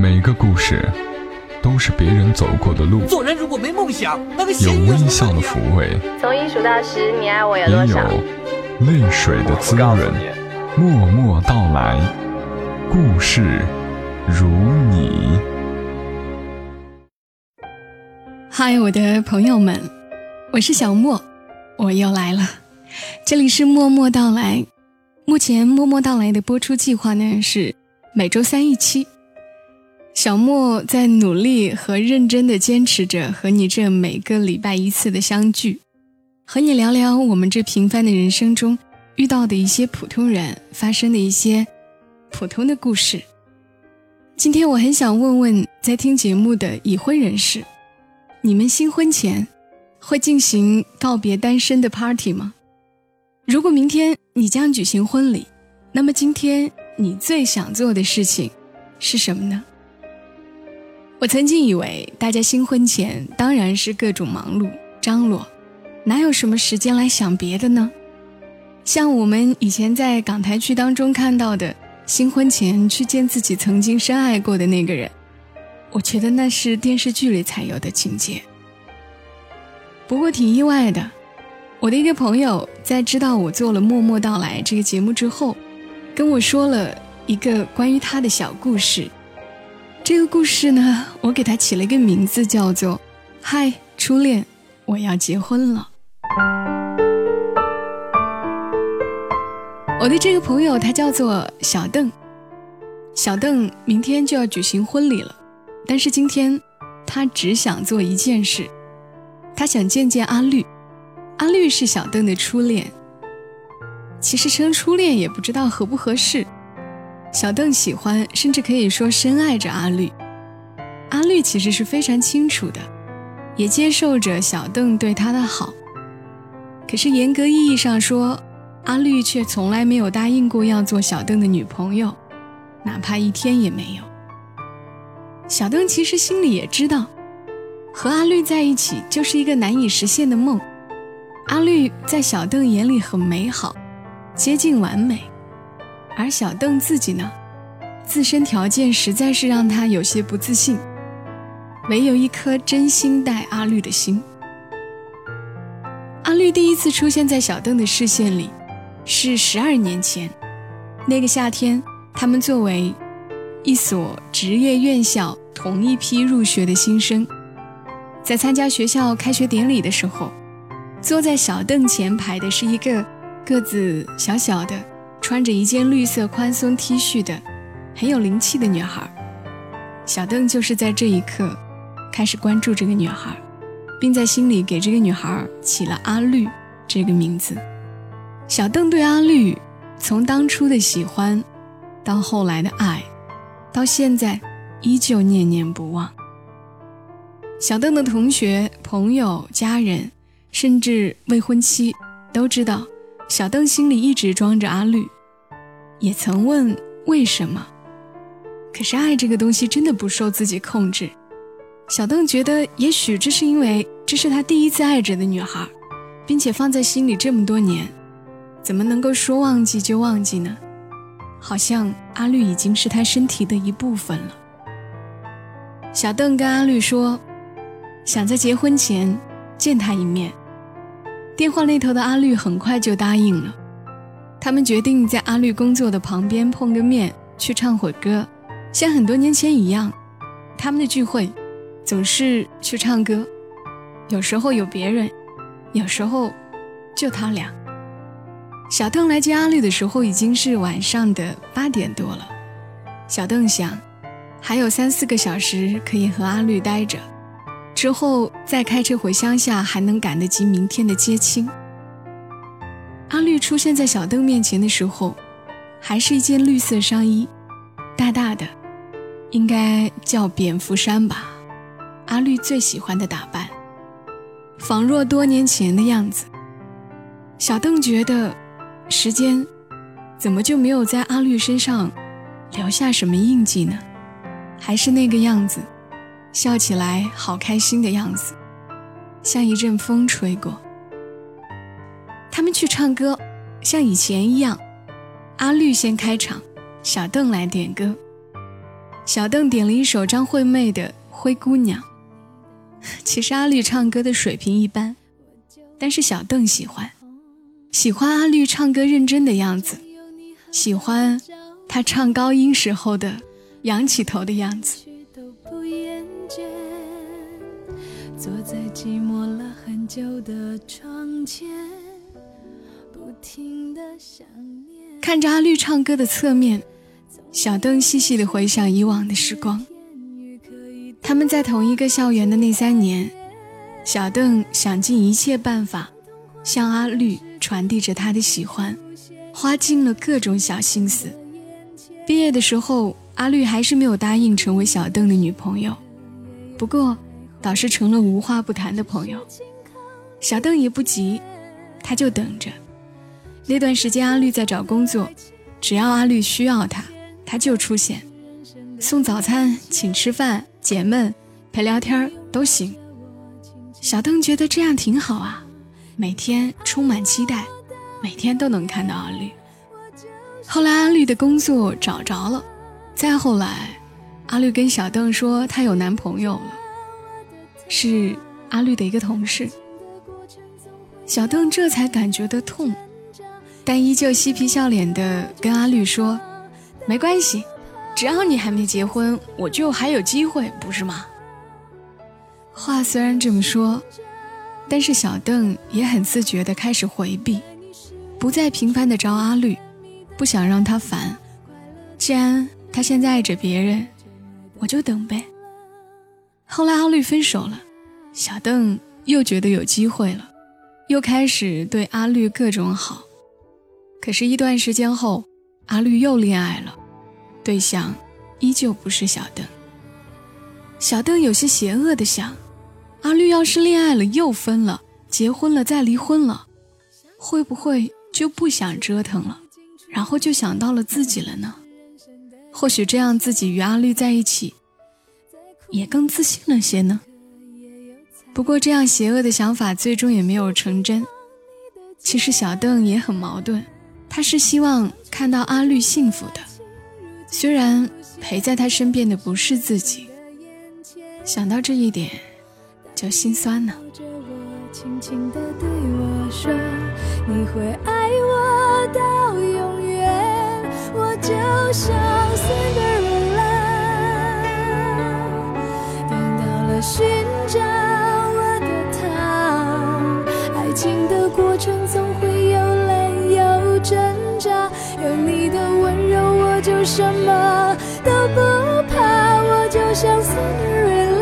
每个故事都是别人走过的路，做人如果没梦想，那个有微笑的抚慰，从一数到十，你爱我有也多少？有泪水的滋润。默默到来，故事如你。嗨，我的朋友们，我是小莫，我又来了。这里是默默到来。目前默默到来的播出计划呢是每周三一期。小莫在努力和认真的坚持着，和你这每个礼拜一次的相聚，和你聊聊我们这平凡的人生中遇到的一些普通人发生的一些普通的故事。今天我很想问问在听节目的已婚人士，你们新婚前会进行告别单身的 party 吗？如果明天你将举行婚礼，那么今天你最想做的事情是什么呢？我曾经以为大家新婚前当然是各种忙碌张罗，哪有什么时间来想别的呢？像我们以前在港台剧当中看到的，新婚前去见自己曾经深爱过的那个人，我觉得那是电视剧里才有的情节。不过挺意外的，我的一个朋友在知道我做了《默默到来》这个节目之后，跟我说了一个关于他的小故事。这个故事呢，我给它起了一个名字，叫做“嗨，初恋，我要结婚了”。我的这个朋友他叫做小邓，小邓明天就要举行婚礼了，但是今天他只想做一件事，他想见见阿绿。阿绿是小邓的初恋，其实称初恋也不知道合不合适。小邓喜欢，甚至可以说深爱着阿绿。阿绿其实是非常清楚的，也接受着小邓对她的好。可是严格意义上说，阿绿却从来没有答应过要做小邓的女朋友，哪怕一天也没有。小邓其实心里也知道，和阿绿在一起就是一个难以实现的梦。阿绿在小邓眼里很美好，接近完美，而小邓自己呢，自身条件实在是让他有些不自信，唯有一颗真心待阿绿的心。阿绿第一次出现在小邓的视线里，是十二年前，那个夏天，他们作为一所职业院校同一批入学的新生，在参加学校开学典礼的时候。坐在小邓前排的是一个个子小小的、穿着一件绿色宽松 T 恤的、很有灵气的女孩。小邓就是在这一刻开始关注这个女孩，并在心里给这个女孩起了阿绿这个名字。小邓对阿绿从当初的喜欢，到后来的爱，到现在依旧念念不忘。小邓的同学、朋友、家人。甚至未婚妻都知道，小邓心里一直装着阿绿，也曾问为什么。可是爱这个东西真的不受自己控制。小邓觉得，也许这是因为这是他第一次爱着的女孩，并且放在心里这么多年，怎么能够说忘记就忘记呢？好像阿绿已经是他身体的一部分了。小邓跟阿绿说，想在结婚前见他一面。电话那头的阿绿很快就答应了，他们决定在阿绿工作的旁边碰个面，去唱会歌，像很多年前一样。他们的聚会总是去唱歌，有时候有别人，有时候就他俩。小邓来接阿绿的时候已经是晚上的八点多了，小邓想，还有三四个小时可以和阿绿待着。之后再开车回乡下，还能赶得及明天的接亲。阿绿出现在小邓面前的时候，还是一件绿色上衣，大大的，应该叫蝙蝠衫吧。阿绿最喜欢的打扮，仿若多年前的样子。小邓觉得，时间怎么就没有在阿绿身上留下什么印记呢？还是那个样子。笑起来好开心的样子，像一阵风吹过。去唱歌，像以前一样，阿绿先开场，小邓来点歌。小邓点了一首张惠妹的《灰姑娘》。其实阿绿唱歌的水平一般，但是小邓喜欢，喜欢阿绿唱歌认真的样子，喜欢他唱高音时候的仰起头的样子。坐在寂寞了很久的窗前，看着阿绿唱歌的侧面，小邓细细的回想以往的时光。他们在同一个校园的那三年，小邓想尽一切办法向阿绿传递着他的喜欢，花尽了各种小心思。毕业的时候，阿绿还是没有答应成为小邓的女朋友。不过，倒是成了无话不谈的朋友。小邓也不急，他就等着。那段时间，阿绿在找工作，只要阿绿需要他，他就出现，送早餐、请吃饭、解闷、陪聊天都行。小邓觉得这样挺好啊，每天充满期待，每天都能看到阿绿。后来，阿绿的工作找着了，再后来，阿绿跟小邓说她有男朋友了。是阿绿的一个同事，小邓这才感觉得痛，但依旧嬉皮笑脸的跟阿绿说：“没关系，只要你还没结婚，我就还有机会，不是吗？”话虽然这么说，但是小邓也很自觉的开始回避，不再频繁的找阿绿，不想让他烦。既然他现在爱着别人，我就等呗。后来阿绿分手了，小邓又觉得有机会了，又开始对阿绿各种好。可是，一段时间后，阿绿又恋爱了，对象依旧不是小邓。小邓有些邪恶的想：阿绿要是恋爱了又分了，结婚了再离婚了，会不会就不想折腾了，然后就想到了自己了呢？或许这样，自己与阿绿在一起。也更自信了些呢。不过，这样邪恶的想法最终也没有成真。其实，小邓也很矛盾，他是希望看到阿绿幸福的，虽然陪在他身边的不是自己。想到这一点，就心酸呢。你会爱我到永远，我就像寻什么都不怕，我就像 Cinderella，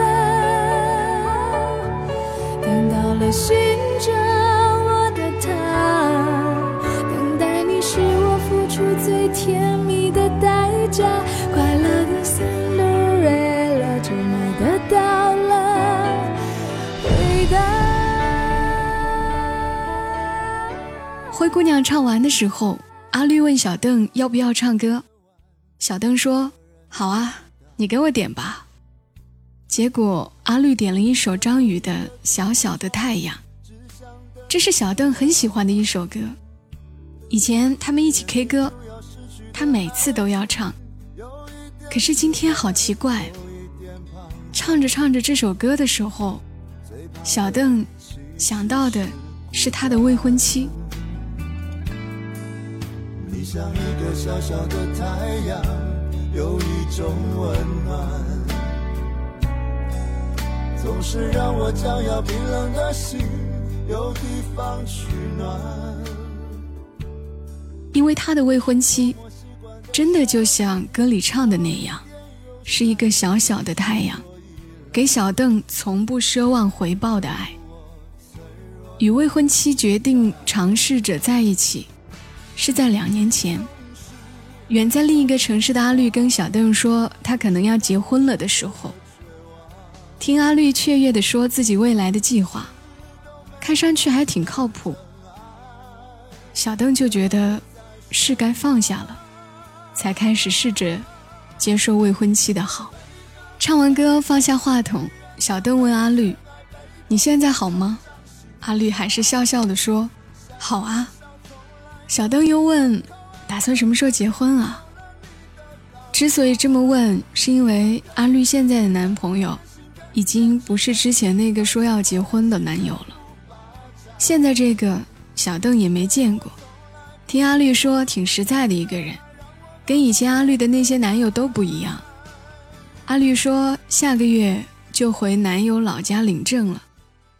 等到了寻找我的他，等待你是我付出最甜蜜的代价，快乐的 Cinderella 就没得到了回答。灰姑娘唱完的时候，阿绿问小邓要不要唱歌，小邓说：“好啊，你给我点吧。”结果阿绿点了一首张宇的《小小的太阳》，这是小邓很喜欢的一首歌。以前他们一起 K 歌，他每次都要唱。可是今天好奇怪，唱着唱着这首歌的时候。小邓想到的是他的未婚妻。像一个小小的太阳，有一种温暖，总是让我将要冰冷的心有地方取暖。因为他的未婚妻真的就像歌里唱的那样，是一个小小的太阳。给小邓从不奢望回报的爱。与未婚妻决定尝试着在一起，是在两年前。远在另一个城市的阿绿跟小邓说他可能要结婚了的时候，听阿绿雀跃地说自己未来的计划，看上去还挺靠谱。小邓就觉得是该放下了，才开始试着接受未婚妻的好。唱完歌，放下话筒，小邓问阿绿：“你现在好吗？”阿绿还是笑笑的说：“好啊。”小邓又问：“打算什么时候结婚啊？”之所以这么问，是因为阿绿现在的男朋友，已经不是之前那个说要结婚的男友了。现在这个小邓也没见过，听阿绿说挺实在的一个人，跟以前阿绿的那些男友都不一样。阿绿说下个月就回男友老家领证了，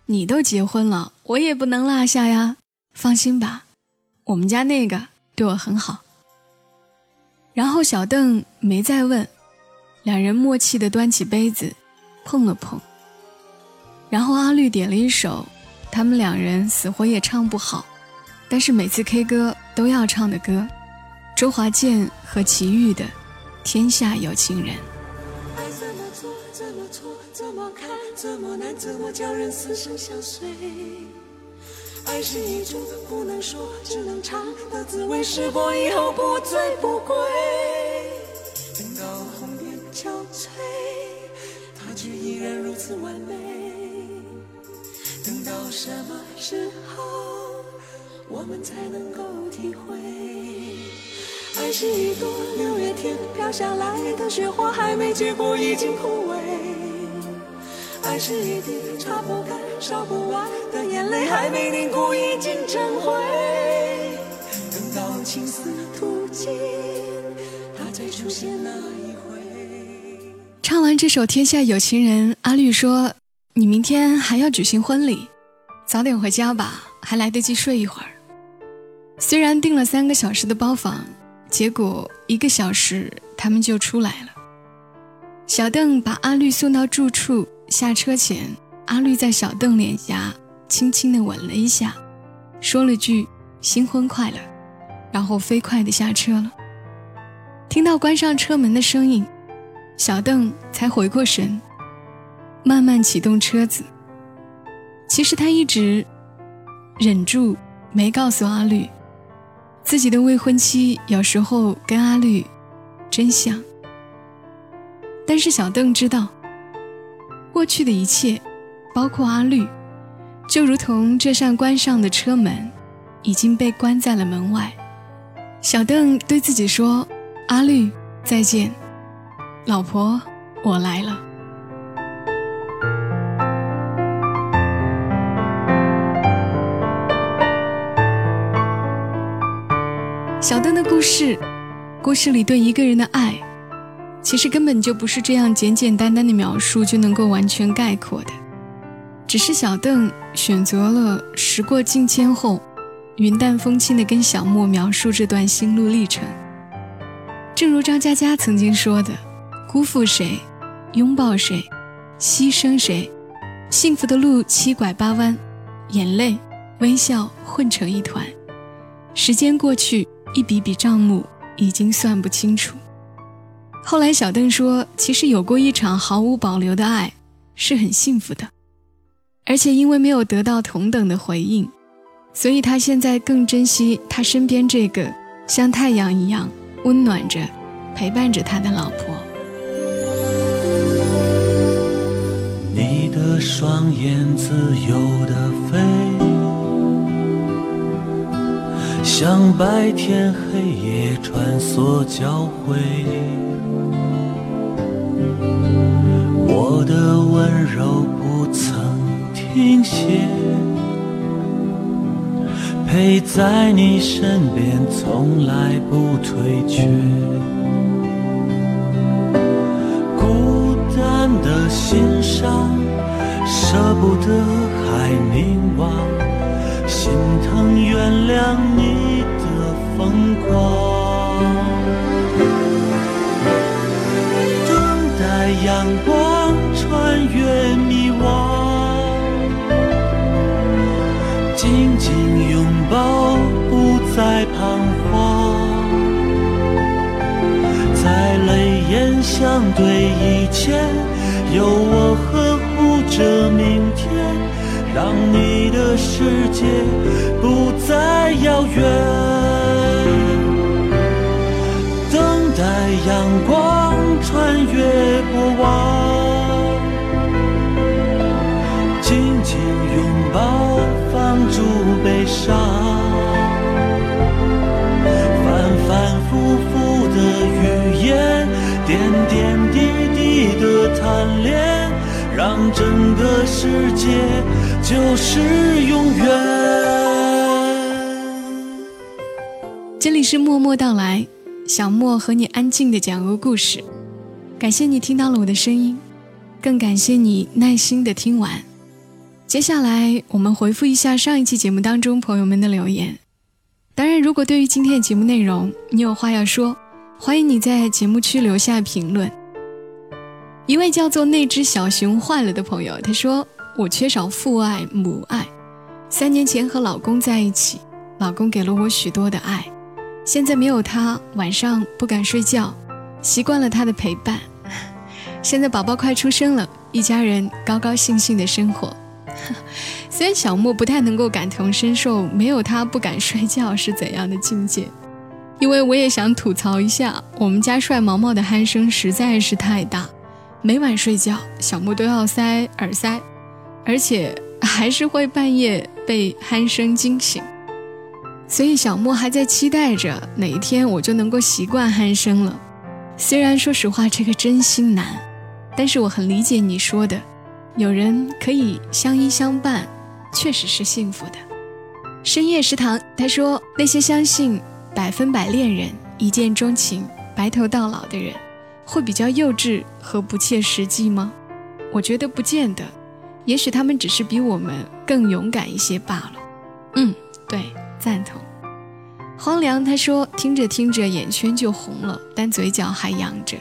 你都结婚了，我也不能落下呀。放心吧，我们家那个对我很好。然后小邓没再问，两人默契地端起杯子，碰了碰。然后阿绿点了一首，他们两人死活也唱不好，但是每次 K 歌都要唱的歌，周华健和齐豫的《天下有情人》。爱怎么做，怎么错，怎么看，怎么难，怎么叫人死生相随。爱是一种不能说，只能尝的滋味，试过以后不醉不归。等到红颜憔悴，它却依然如此完美。等到什么时候，我们才能够体会？爱是一朵六月天飘下来的雪花，还没结果已经枯萎。爱是一滴擦不干、烧不完的眼泪，还没凝固已经成灰。等到青丝吐尽，它再出现那一回。唱完这首《天下有情人》，阿绿说：“你明天还要举行婚礼，早点回家吧，还来得及睡一会儿。”虽然订了三个小时的包房，结果一个小时他们就出来了。小邓把阿绿送到住处。下车前，阿绿在小邓脸颊轻轻地吻了一下，说了句“新婚快乐”，然后飞快地下车了。听到关上车门的声音，小邓才回过神，慢慢启动车子。其实他一直忍住没告诉阿绿，自己的未婚妻有时候跟阿绿真像。但是小邓知道。过去的一切，包括阿绿，就如同这扇关上的车门，已经被关在了门外。小邓对自己说：“阿绿，再见，老婆，我来了。”小邓的故事，故事里对一个人的爱。其实根本就不是这样简简单单的描述就能够完全概括的，只是小邓选择了时过境迁后，云淡风轻的跟小莫描述这段心路历程。正如张嘉佳曾经说的：“辜负谁，拥抱谁，牺牲谁，幸福的路七拐八弯，眼泪、微笑混成一团。时间过去，一笔笔账目已经算不清楚。”后来，小邓说：“其实有过一场毫无保留的爱，是很幸福的。而且因为没有得到同等的回应，所以他现在更珍惜他身边这个像太阳一样温暖着、陪伴着他的老婆。”你的双眼自由的飞，像白天黑夜穿梭交汇。我的温柔停歇，陪在你身边，从来不退却。孤单的心上，舍不得还凝望，心疼原谅你的疯狂，前，有我呵护着明天，让你的世界不再遥远。等待阳光穿越过往。紧紧拥抱，放逐悲伤恋，让整个世界就是永远。这里是默默到来，小莫和你安静的讲个故事。感谢你听到了我的声音，更感谢你耐心的听完。接下来我们回复一下上一期节目当中朋友们的留言。当然，如果对于今天的节目内容你有话要说，欢迎你在节目区留下评论。一位叫做“那只小熊坏了”的朋友，他说：“我缺少父爱母爱。三年前和老公在一起，老公给了我许多的爱，现在没有他，晚上不敢睡觉。”习惯了他的陪伴，现在宝宝快出生了，一家人高高兴兴的生活。虽然小莫不太能够感同身受，没有他不敢睡觉是怎样的境界，因为我也想吐槽一下，我们家帅毛毛的鼾声实在是太大，每晚睡觉小莫都要塞耳塞，而且还是会半夜被鼾声惊醒，所以小莫还在期待着哪一天我就能够习惯鼾声了。虽然说实话，这个真心难，但是我很理解你说的，有人可以相依相伴，确实是幸福的。深夜食堂他说，那些相信百分百恋人、一见钟情、白头到老的人，会比较幼稚和不切实际吗？我觉得不见得，也许他们只是比我们更勇敢一些罢了。嗯，对，赞同。荒凉，他说：“听着听着，眼圈就红了，但嘴角还扬着。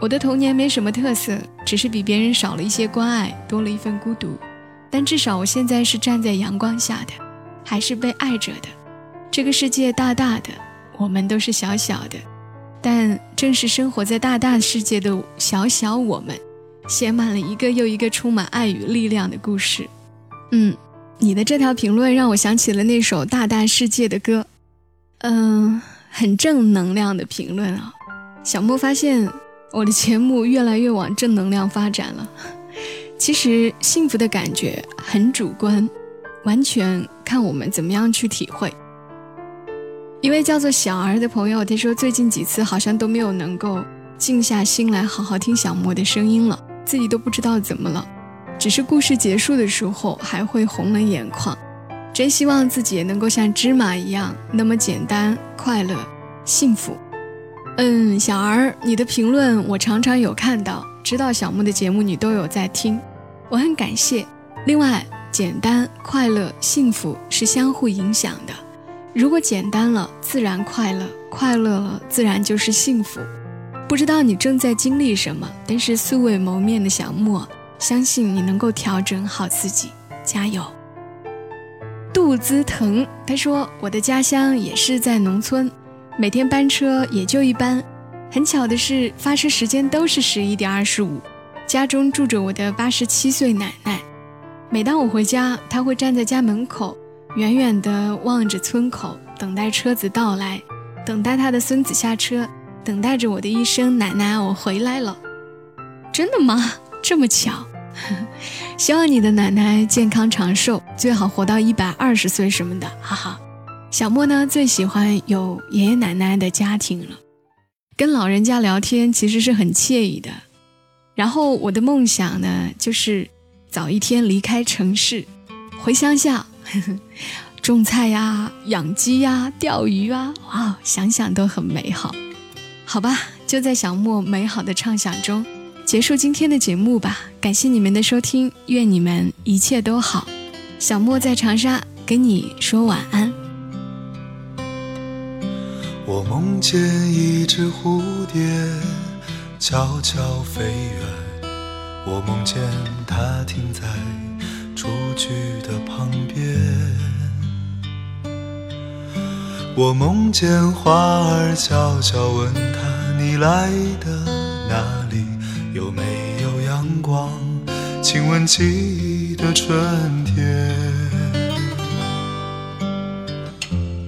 我的童年没什么特色，只是比别人少了一些关爱，多了一份孤独。但至少我现在是站在阳光下的，还是被爱着的。这个世界大大的，我们都是小小的，但正是生活在大大世界的小小我们，写满了一个又一个充满爱与力量的故事。嗯，你的这条评论让我想起了那首《大大世界》的歌。”嗯，很正能量的评论啊！小莫发现我的节目越来越往正能量发展了。其实幸福的感觉很主观，完全看我们怎么样去体会。一位叫做小儿的朋友，他说最近几次好像都没有能够静下心来好好听小莫的声音了，自己都不知道怎么了，只是故事结束的时候还会红了眼眶。真希望自己也能够像芝麻一样那么简单、快乐、幸福。嗯，小儿，你的评论我常常有看到，知道小木的节目你都有在听，我很感谢。另外，简单、快乐、幸福是相互影响的，如果简单了，自然快乐；快乐了，自然就是幸福。不知道你正在经历什么，但是素未谋面的小莫，相信你能够调整好自己，加油。肚子疼，他说：“我的家乡也是在农村，每天班车也就一班。很巧的是，发车时间都是十一点二十五。家中住着我的八十七岁奶奶，每当我回家，她会站在家门口，远远地望着村口，等待车子到来，等待他的孙子下车，等待着我的一声‘奶奶，我回来了’。真的吗？这么巧？” 希望你的奶奶健康长寿，最好活到一百二十岁什么的，哈哈。小莫呢最喜欢有爷爷奶奶的家庭了，跟老人家聊天其实是很惬意的。然后我的梦想呢就是早一天离开城市，回乡下，种菜呀、养鸡呀、钓鱼啊，哇，想想都很美好。好吧，就在小莫美好的畅想中。结束今天的节目吧，感谢你们的收听，愿你们一切都好。小莫在长沙跟你说晚安。我梦见一只蝴蝶悄悄飞远，我梦见它停在雏菊我梦见花儿悄悄问他：你来的哪里？有没有阳光？亲吻记忆的春天。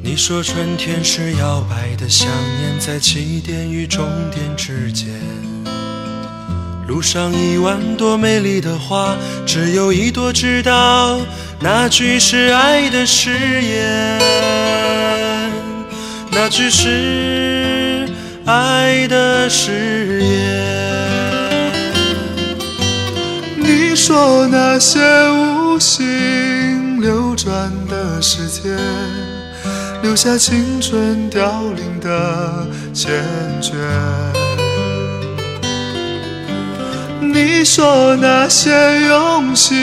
你说春天是摇摆的想念，在起点与终点之间。路上一万朵美丽的花，只有一朵知道那句是爱的誓言，那句是爱的誓言。你说那些无心流转的时间，留下青春凋零的缱绻。你说那些用心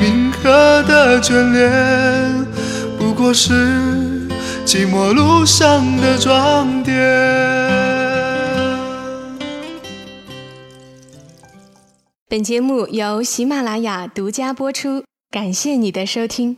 铭刻的眷恋，不过是寂寞路上的装点。本节目由喜马拉雅独家播出，感谢你的收听。